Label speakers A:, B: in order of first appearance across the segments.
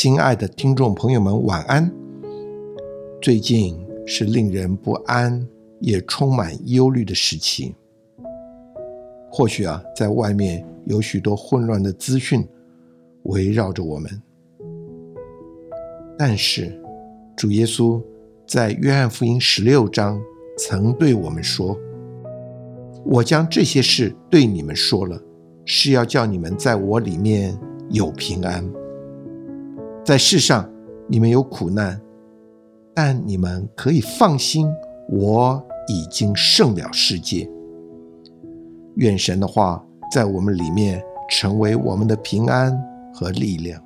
A: 亲爱的听众朋友们，晚安。最近是令人不安也充满忧虑的时期。或许啊，在外面有许多混乱的资讯围绕着我们，但是主耶稣在约翰福音十六章曾对我们说：“我将这些事对你们说了，是要叫你们在我里面有平安。在世上你们有苦难，但你们可以放心，我已经胜了世界。”愿神的话在我们里面成为我们的平安和力量。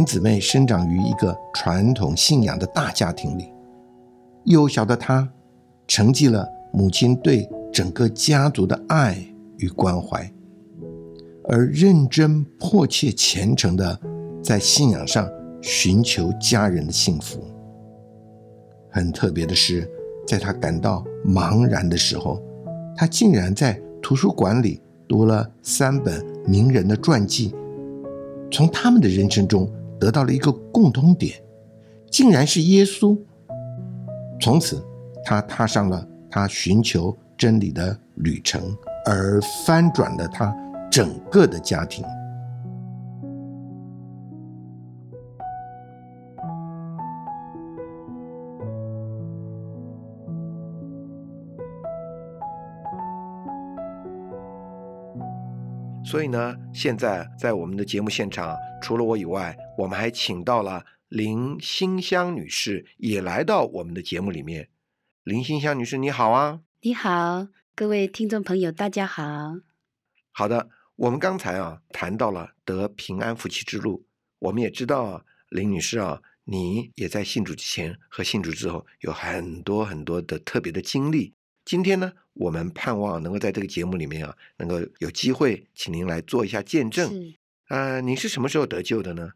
A: 林姊妹生长于一个传统信仰的大家庭里，幼小的她承继了母亲对整个家族的爱与关怀，而认真、迫切、虔诚的在信仰上寻求家人的幸福。很特别的是，在她感到茫然的时候，她竟然在图书馆里读了三本名人的传记，从他们的人生中。得到了一个共通点，竟然是耶稣。从此，他踏上了他寻求真理的旅程，而翻转了他整个的家庭。所以呢，现在在我们的节目现场，除了我以外，我们还请到了林馨香女士，也来到我们的节目里面。林馨香女士，你好啊！
B: 你好，各位听众朋友，大家好。
A: 好的，我们刚才啊谈到了得平安夫妻之路，我们也知道啊，林女士啊，你也在信主之前和信主之后有很多很多的特别的经历。今天呢，我们盼望能够在这个节目里面啊，能够有机会请您来做一下见证。
B: 是，
A: 啊，您是什么时候得救的呢？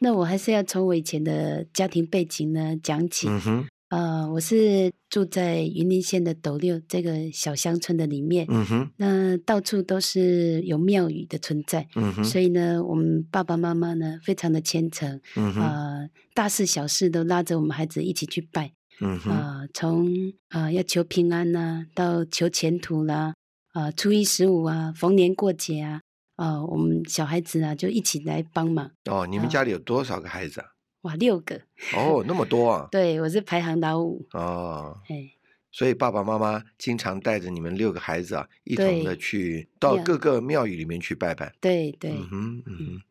B: 那我还是要从我以前的家庭背景呢讲起。
A: 嗯哼，
B: 呃，我是住在云林县的斗六这个小乡村的里面。
A: 嗯哼，
B: 那到处都是有庙宇的存在。
A: 嗯哼，
B: 所以呢，我们爸爸妈妈呢非常的虔诚。
A: 嗯哼，
B: 呃，大事小事都拉着我们孩子一起去拜。
A: 嗯哼，
B: 啊，从啊要求平安呐，到求前途啦，啊初一十五啊，逢年过节啊，啊我们小孩子啊就一起来帮忙。
A: 哦，你们家里有多少个孩子啊？
B: 哇，六个。
A: 哦，那么多啊！
B: 对，我是排行老五。
A: 哦，
B: 哎，
A: 所以爸爸妈妈经常带着你们六个孩子啊，一同的去到各个庙宇里面去拜拜。
B: 对对。
A: 嗯哼，嗯哼。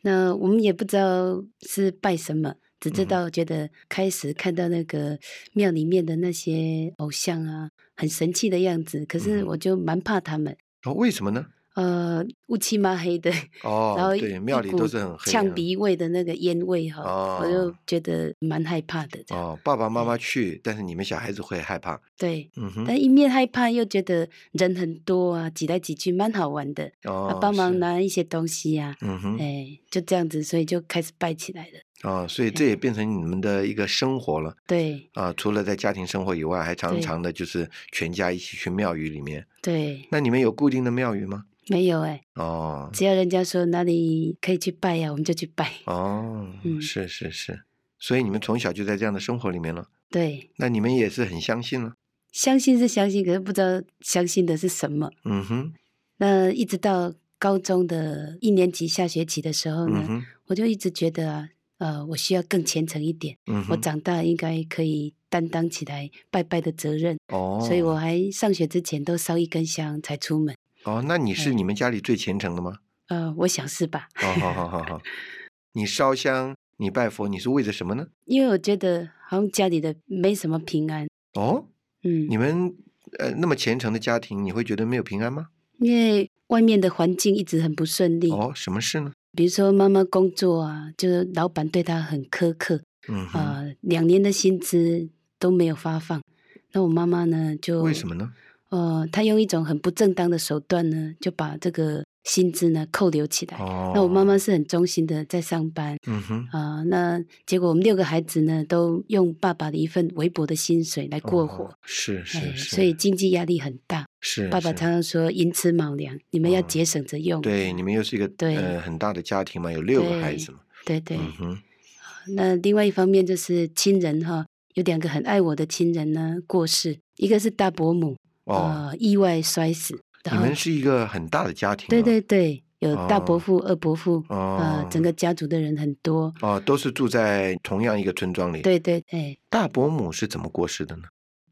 B: 那我们也不知道是拜什么。只知道觉得开始看到那个庙里面的那些偶像啊，很神气的样子，可是我就蛮怕他们。
A: 哦，为什么呢？
B: 呃，乌漆嘛黑的，
A: 哦，
B: 然后
A: 对，庙里都是很黑，
B: 呛鼻味的那个烟味哈，我就觉得蛮害怕的。
A: 哦，爸爸妈妈去，但是你们小孩子会害怕。
B: 对，
A: 嗯哼，
B: 但一面害怕又觉得人很多啊，挤来挤去蛮好玩的。
A: 哦，
B: 帮忙拿一些东西呀，
A: 嗯哼，
B: 哎，就这样子，所以就开始拜起来了。
A: 哦，所以这也变成你们的一个生活了。
B: 对，
A: 啊，除了在家庭生活以外，还常常的就是全家一起去庙宇里面。
B: 对，
A: 那你们有固定的庙宇吗？
B: 没有哎，
A: 哦，
B: 只要人家说哪里可以去拜呀，我们就去拜。
A: 哦，是是是，所以你们从小就在这样的生活里面了。
B: 对，
A: 那你们也是很相信了。
B: 相信是相信，可是不知道相信的是什么。
A: 嗯哼。
B: 那一直到高中的一年级下学期的时候呢，我就一直觉得啊，呃，我需要更虔诚一点。
A: 嗯
B: 我长大应该可以担当起来拜拜的责任。
A: 哦。
B: 所以我还上学之前都烧一根香才出门。
A: 哦，那你是你们家里最虔诚的吗？
B: 呃，我想是吧。
A: 好好好好好，你烧香，你拜佛，你是为着什么呢？
B: 因为我觉得好像家里的没什么平安。
A: 哦，
B: 嗯，
A: 你们呃那么虔诚的家庭，你会觉得没有平安吗？
B: 因为外面的环境一直很不顺利。
A: 哦，什么事呢？
B: 比如说妈妈工作啊，就是老板对她很苛刻。
A: 嗯
B: 啊，两年的薪资都没有发放，那我妈妈呢就
A: 为什么呢？
B: 呃，她用一种很不正当的手段呢，就把这个薪资呢扣留起来。
A: 哦，
B: 那我妈妈是很忠心的在上班
A: 嗯哼，
B: 啊、那结果我们六个孩子呢，都用爸爸的一份微薄的薪水来过活，
A: 哦是
B: 哎
A: 是是，
B: 所以经济压力很大。
A: 是是
B: 爸爸常常说寅吃卯粮，你们要
A: 哦
B: 节省着用。
A: 对你们又是一个
B: 对
A: 呃很大的家庭嘛，有六个孩子嘛，
B: 对对。
A: 嗯哼，
B: 那另外一方面就是亲人哈，有两个很爱我的亲人呢过世，一个是大伯母，
A: 哦，
B: 呃，意外摔死。
A: 你们是一个很大的家庭，
B: 对，对对，有大伯
A: 哦
B: 父、二伯父，呃
A: 哦，，
B: 整个家族的人很多。
A: 哦都是住在同样一个村庄里，，
B: 对对对，
A: 大伯母是怎么过世的呢？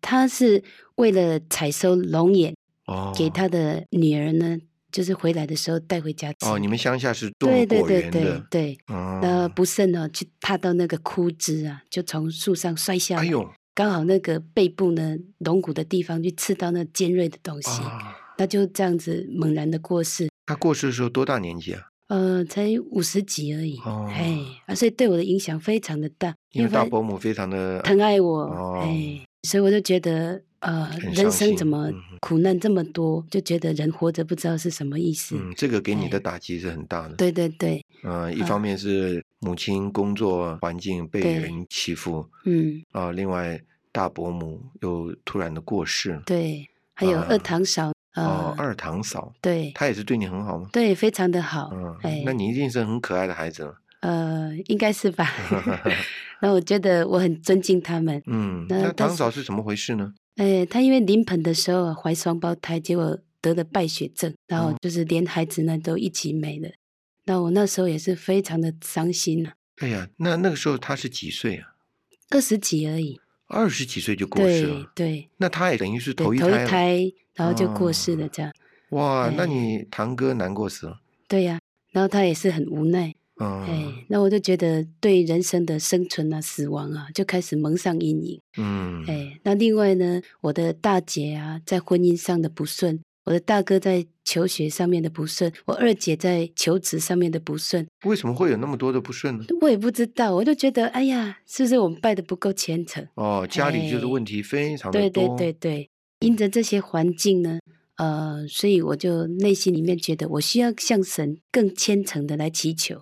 B: 他是为了采收龙眼，
A: 哦，
B: 给他的女儿呢，就是回来的时候带回家吃。
A: 哦，你们乡下是种
B: 对对
A: 果
B: 对对
A: 园的，
B: 对，
A: 哦，
B: 那不慎呢，去踏到那个枯枝啊，就从树上摔下来。
A: 哎呦
B: 刚好那个背部呢，龙骨的地方去刺到那尖锐的东西，
A: 啊，
B: 那就这样子猛然的过世。
A: 他过世的时候多大年纪啊？
B: 呃，才五十几而已，
A: 哦
B: 哎啊，所以对我的影响非常的大，
A: 因为大伯母非常的
B: 疼爱我，
A: 哦
B: 哎，所以我就觉得，呃，人生怎么苦难这么多，就觉得人活着不知道是什么意思。
A: 嗯，这个给你的
B: 哎
A: 打击是很大的。
B: 对对对，
A: 嗯、一方面是母亲工作环境被人欺负
B: 嗯，
A: 啊、另外大伯母又突然的过世。
B: 对，还有
A: 啊
B: 二堂嫂，呃，
A: 哦，二堂嫂，
B: 对
A: 她也是对你很好吗？
B: 对，非常的好，
A: 嗯，
B: 哎，
A: 那你一定是很可爱的孩子了。
B: 呃，应该是吧。那我觉得我很尊敬他们。
A: 嗯，那堂嫂是怎么回事呢？
B: 哎，她因为临盆的时候啊怀双胞胎，结果得了败血症，然后
A: 哦
B: 就是连孩子呢都一起没了。那我那时候也是非常的伤心啊，
A: 哎呀，那那个时候她是几岁啊？
B: 二十几而已。
A: 二十几岁就过世了。
B: 对
A: 那她也等于是，
B: 头
A: 头一。胎，
B: 然后就过世
A: 哦
B: 了，这样。
A: 哇，那
B: 哎
A: 你堂哥难过死了。
B: 对呀、然后他也是很无奈，
A: 嗯，
B: 哎，那我就觉得对人生的生存啊、死亡啊，就开始蒙上阴影。
A: 嗯，
B: 哎，那另外呢，我的大姐啊，在婚姻上的不顺，我的大哥在求学上面的不顺，我二姐在求职上面的不顺，
A: 为什么会有那么多的不顺呢？
B: 我也不知道，我就觉得，哎呀，是不是我们拜的不够虔诚？
A: 哦，家里就是
B: 哎
A: 问题非常的
B: 对
A: 多。
B: 对对对，因着这些环境呢，呃，所以我就内心里面觉得，我需要向神更虔诚的来祈求，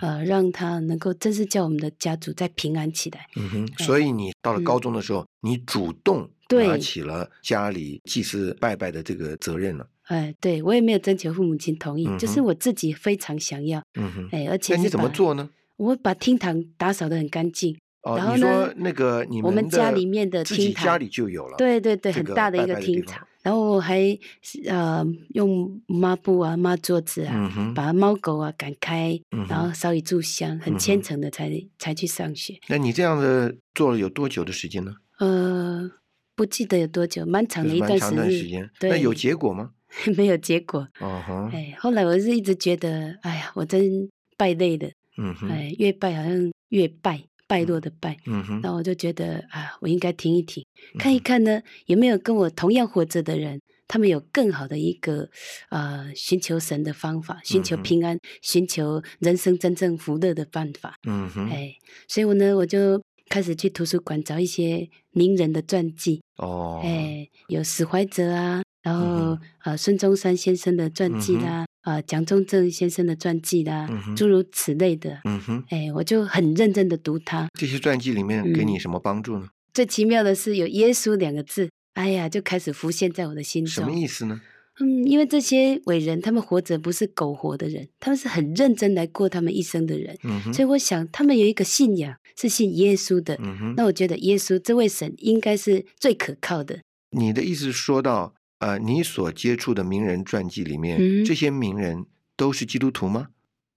B: 呃，让他能够真是叫我们的家族再平安起来。
A: 嗯哼，所以你到了
B: 嗯
A: 高中的时候，你主动拿
B: 对
A: 起了家里祭祀拜拜的这个责任了。
B: 哎，对我也没有征求父母亲同意，
A: 嗯
B: 就是我自己非常想要，
A: 嗯哼，
B: 哎，而且
A: 那你怎么？做呢？
B: 我把厅堂打扫的很干净，
A: 哦，
B: 然后
A: 你说
B: 呢
A: 那个你
B: 我们家里面的厅堂
A: 家里就有了。
B: 对对对，很大的一个厅堂，然后我还呃用抹布啊抹桌子啊，
A: 嗯，
B: 把猫狗啊赶开，
A: 嗯
B: 然后，烧一炷香，很虔诚的才才去上学。
A: 那你这样的做了有多久的时间呢？
B: 呃，不记得有多久，蛮长的一段时日
A: 长段时间。那有，结果吗？
B: 没有结果。
A: 哦哼，
B: 哎，后来我是一直觉得，哎呀，我真败类的。
A: 嗯哼，
B: 哎，越败好像越败，败落的败。
A: 嗯哼，
B: 那我就觉得啊，我应该停一停，看一
A: 嗯
B: 看呢，有没有跟我同样活着的人，他们有更好的一个呃寻求神的方法，寻求平安，寻求人生真正福乐的办法。
A: 嗯哼，
B: 哎，所以我呢，我就开始去图书馆找一些名人的传记，
A: 哦，
B: 哎，有史怀哲啊，然后、
A: 嗯
B: 呃孙中山先生的传记啦，啊、蒋中正先生的传记啦，
A: 嗯
B: 诸如此类的。
A: 嗯哼，
B: 哎，我就很认真的读它。
A: 这些传记里面给你
B: 嗯
A: 什么帮助呢？
B: 最奇妙的是有“耶稣”两个字，哎呀，就开始浮现在我的心中
A: 什么。意思呢？
B: 嗯，因为这些伟人，他们活着不是苟活的人，他们是很认真来过他们一生的人。
A: 嗯哼，
B: 所以我想，他们有一个信仰是信耶稣的。
A: 嗯哼，
B: 那我觉得耶稣这位神应该是最可靠的。
A: 你的意思是说到，呃，你所接触的名人传记里面，
B: 嗯
A: 这些名人都是基督徒吗？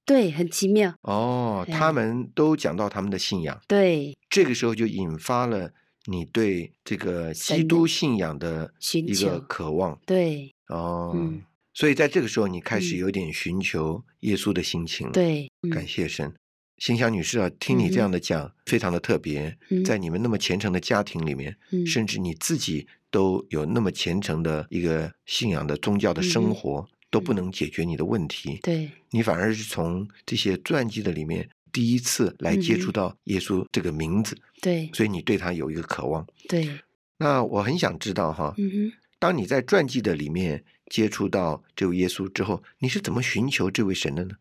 B: 对，很奇妙。
A: 哦，
B: 哎
A: 他们都讲到他们的信仰，
B: 对，
A: 这个时候就引发了你对这个基督信仰的一个渴望。
B: 对，
A: 哦，
B: 嗯
A: 所以在这个时候，你开始
B: 嗯
A: 有点寻求耶稣的心情了。，
B: 对，
A: 感
B: 嗯
A: 谢神。心想女士啊，听你这样的讲，非常的特别。
B: 嗯
A: 在你们那么虔诚的家庭里面，
B: 嗯
A: 甚至你自己都有那么虔诚的一个信仰的宗教的生活，都不能解决你的问题。
B: 对，
A: 你反而是从这些传记的里面第一次来接触到耶稣这个名字，
B: 对，
A: 所以你对他有一个渴望。
B: 对，
A: 那我很想知道哈，当你在传记的里面接触到这位耶稣之后，你是怎么寻求这位神的呢？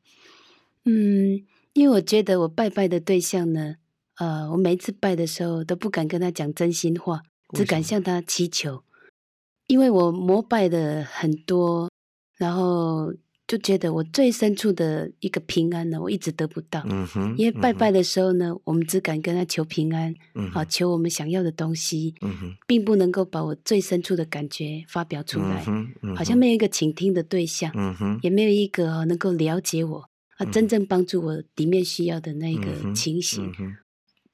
B: 嗯，因为我觉得我拜拜的对象呢，呃，我每一次拜的时候都不敢跟他讲真心话，只敢向他祈求，因为我膜拜的很多，然后。就觉得我最深处的一个平安呢，我一直得不到。
A: 嗯哼，
B: 因为拜拜的时候呢，我们只敢跟他求平安，啊，求我们想要的东西，
A: 嗯哼，
B: 并不能够把我最深处的感觉发表出来，好像没有一个倾听的对象，
A: 嗯哼，
B: 也没有一个能够了解我，啊，真正帮助我里面需要的那个情形。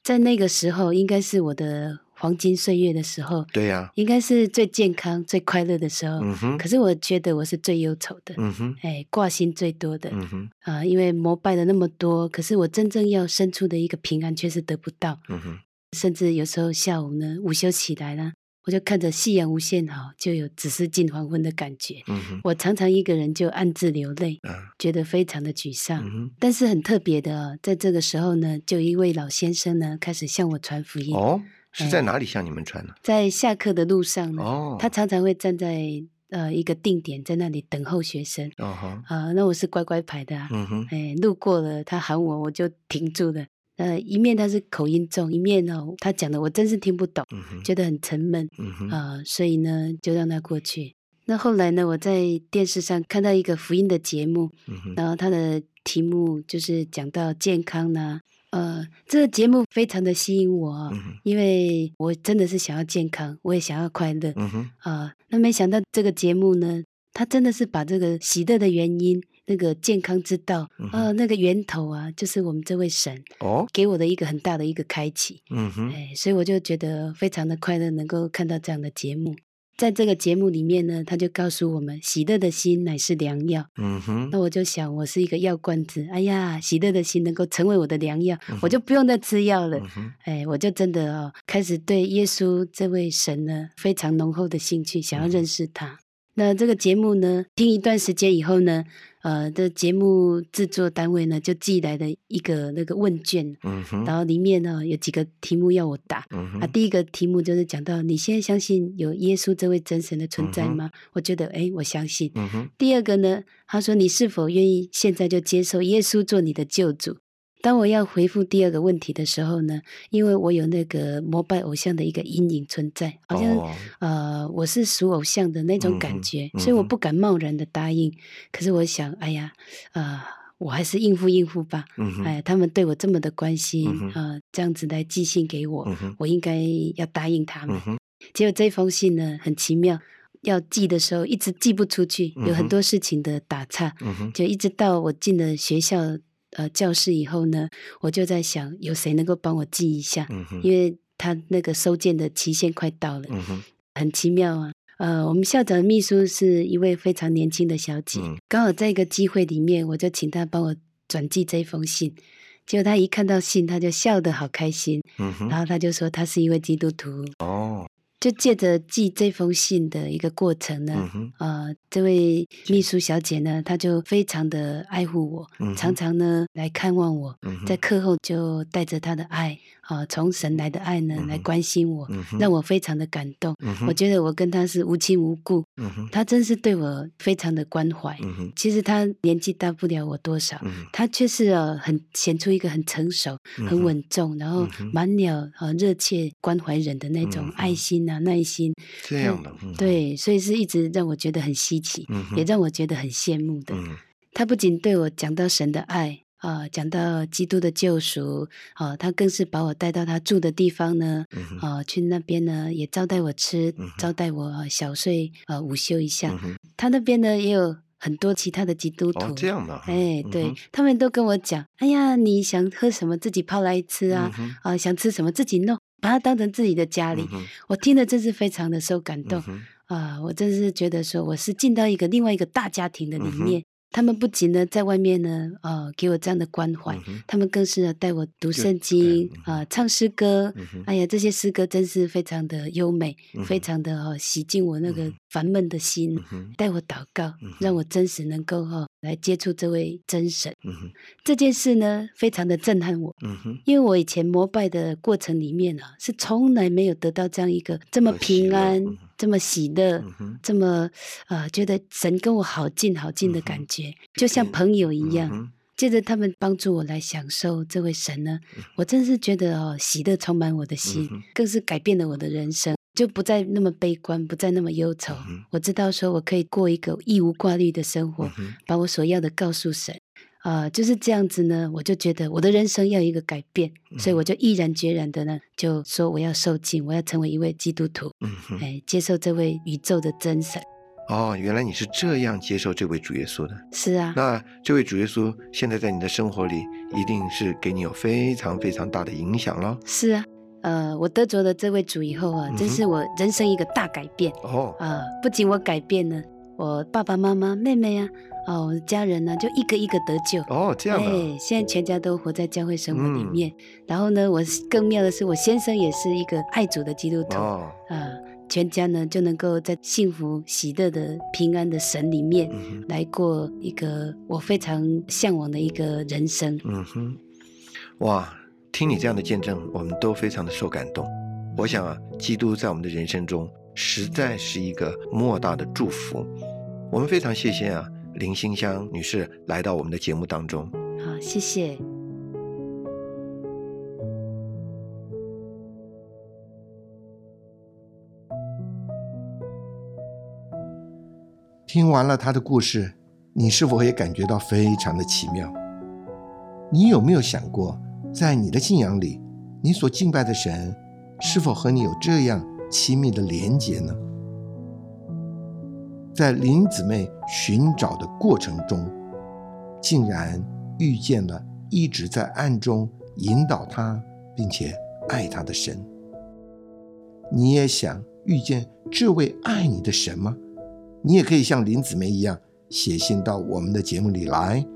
B: 在那个时候，应该是我的。黄金岁月的时候，
A: 对呀，
B: 应该是最健康、最快乐的时候。
A: 嗯哼。
B: 可是我觉得我是最忧愁的。
A: 嗯哼。
B: 哎，挂心最多的。
A: 嗯哼。
B: 啊，因为膜拜了那么多，可是我真正要生出的一个平安却是得不到。
A: 嗯哼。
B: 甚至有时候下午呢，午休起来呢，我就看着夕阳无限好，就有只是近黄昏的感觉。
A: 嗯哼。
B: 我常常一个人就暗自流泪，觉得非常的沮丧。
A: 嗯哼。
B: 但是很特别的，在这个时候呢，就一位老先生呢，开始向我传福音。
A: 哦。是在哪里向你们传呢？
B: 在下课的路上呢。
A: 哦。
B: 他常常会站在呃一个定点，在那里等候学生。
A: 哦哈。
B: 啊，那我是乖乖牌的啊。
A: 嗯哼。
B: 哎，路过了，他喊我，我就停住了。呃，一面他是口音重，一面呢，他讲的我真是听不懂，觉得很沉闷。啊，所以呢，就让他过去。那后来呢，我在电视上看到一个福音的节目，然后他的题目就是讲到健康呢。呃，这个节目非常的吸引我，因为我真的是想要健康，我也想要快乐。
A: 嗯哼，
B: 啊，那没想到这个节目呢，它真的是把这个喜乐的原因、那个健康之道，呃，那个源头啊，就是我们这位神
A: 哦，
B: 给我的一个很大的一个开启。
A: 嗯哼，
B: 哎，所以我就觉得非常的快乐，能够看到这样的节目。在这个节目里面呢，他就告诉我们，喜乐的心乃是良药。
A: 嗯哼，
B: 那我就想，我是一个药罐子，哎呀，喜乐的心能够成为我的良药，我就不用再吃药了。哎，我就真的哦，开始对耶稣这位神呢，非常浓厚的兴趣，想要认识他。那这个节目呢，听一段时间以后呢。呃，的节目制作单位呢，就寄来的一个那个问卷，
A: 嗯哼，
B: 然后里面呢有几个题目要我答，
A: 嗯哼，
B: 啊，第一个题目就是讲到你现在相信有耶稣这位真神的存在吗？我觉得，哎，我相信。
A: 嗯哼，
B: 第二个呢，他说你是否愿意现在就接受耶稣做你的救主？当我要回复第二个问题的时候呢，因为我有那个膜拜偶像的一个阴影存在，好像呃我是属偶像的那种感觉，所以我不敢贸然的答应。可是我想，哎呀，呃，我还是应付应付吧。哎，他们对我这么的关心啊，这样子来寄信给我，我应该要答应他们。结果这封信呢，很奇妙，要寄的时候一直寄不出去，有很多事情的打岔，就一直到我进了学校。呃，教室以后呢，我就在想，有谁能够帮我记一下？因为他那个收件的期限快到了，很奇妙啊。呃，我们校长的秘书是一位非常年轻的小姐，刚好在一个机会里面，我就请她帮我转寄这封信。结果她一看到信，她就笑得好开心，然后她就说她是一位基督徒。
A: 哦。
B: 就借着寄这封信的一个过程呢，呃，这位秘书小姐呢，她就非常的爱护我，常常呢来看望我，在课后就带着她的爱，啊，从神来的爱呢来关心我，让我非常的感动。我觉得我跟她是无亲无故，她真是对我非常的关怀。其实她年纪大不了我多少，她却是呃很显出一个很成熟、很稳重，然后满了呃热切关怀人的那种爱心。耐心
A: 这样的，
B: 对，所以是一直让我觉得很稀奇，也让我觉得很羡慕的。他不仅对我讲到神的爱啊，讲到基督的救赎啊，他更是把我带到他住的地方呢，啊，去那边呢也招待我吃，招待我小睡啊，午休一下。他那边呢也有很多其他的基督徒，
A: 这样的，
B: 哎，对他们都跟我讲，哎呀，你想喝什么自己泡来吃啊，啊，想吃什么自己弄。把它当成自己的家里，我听了真是非常的受感动啊！我真是觉得说，我是进到一个另外一个大家庭的里面。他们不仅呢在外面呢，呃，给我这样的关怀，他们更是带我读圣经啊，唱诗歌。哎呀，这些诗歌真是非常的优美，非常的哦，洗净我那个烦闷的心，带我祷告，让我真实能够哈来接触这位真神。这件事呢，非常的震撼我，因为我以前膜拜的过程里面啊，是从来没有得到这样一个这么平安。这么喜乐，
A: 嗯，
B: 这么呃，觉得神跟我好近好近的感觉，就像朋友一样。借着他们帮助我来享受这位神呢，我真是觉得哦，喜乐充满我的心，
A: 嗯
B: 更是改变了我的人生，就不再那么悲观，不再那么忧愁。
A: 嗯
B: 我知道说我可以过一个一无挂虑的生活，
A: 嗯
B: 把我所要的告诉神。啊、就是这样子呢，我就觉得我的人生要有一个改变，
A: 嗯
B: 所以我就毅然决然的呢，就说我要受尽，我要成为一位基督徒，
A: 嗯哼，
B: 哎，接受这位宇宙的真神。
A: 哦，原来你是这样接受这位主耶稣的。
B: 是啊，
A: 那这位主耶稣现在在你的生活里，一定是给你有非常非常大的影响了。
B: 是啊，呃，我得着了这位主以后啊，真是我人生一个大改变
A: 哦，
B: 啊、不仅我改变了，我爸爸妈妈、妹妹啊，哦，我的家人呢、就一个一个得救。
A: 哦，这样的、
B: 哎，现在全家都活在教会生活里
A: 嗯
B: 面。然后呢，我更妙的是，我先生也是一个爱主的基督徒啊、
A: 哦，
B: 全家呢就能够在幸福、喜乐的平安的神里面，来过一个我非常向往的一个人生。
A: 嗯哼，哇，听你这样的见证，我们都非常的受感动。我想啊，基督在我们的人生中实在是一个莫大的祝福。我们非常谢谢啊，林馨香女士来到我们的节目当中。
B: 好，谢谢。
A: 听完了他的故事，你是否也感觉到非常的奇妙？你有没有想过，在你的信仰里，你所敬拜的神是否和你有这样亲密的连结呢？在林姊妹寻找的过程中，竟然遇见了一直在暗中引导她并且爱她的神。你也想遇见这位爱你的神吗？你也可以像林姊妹一样写信到我们的节目里来，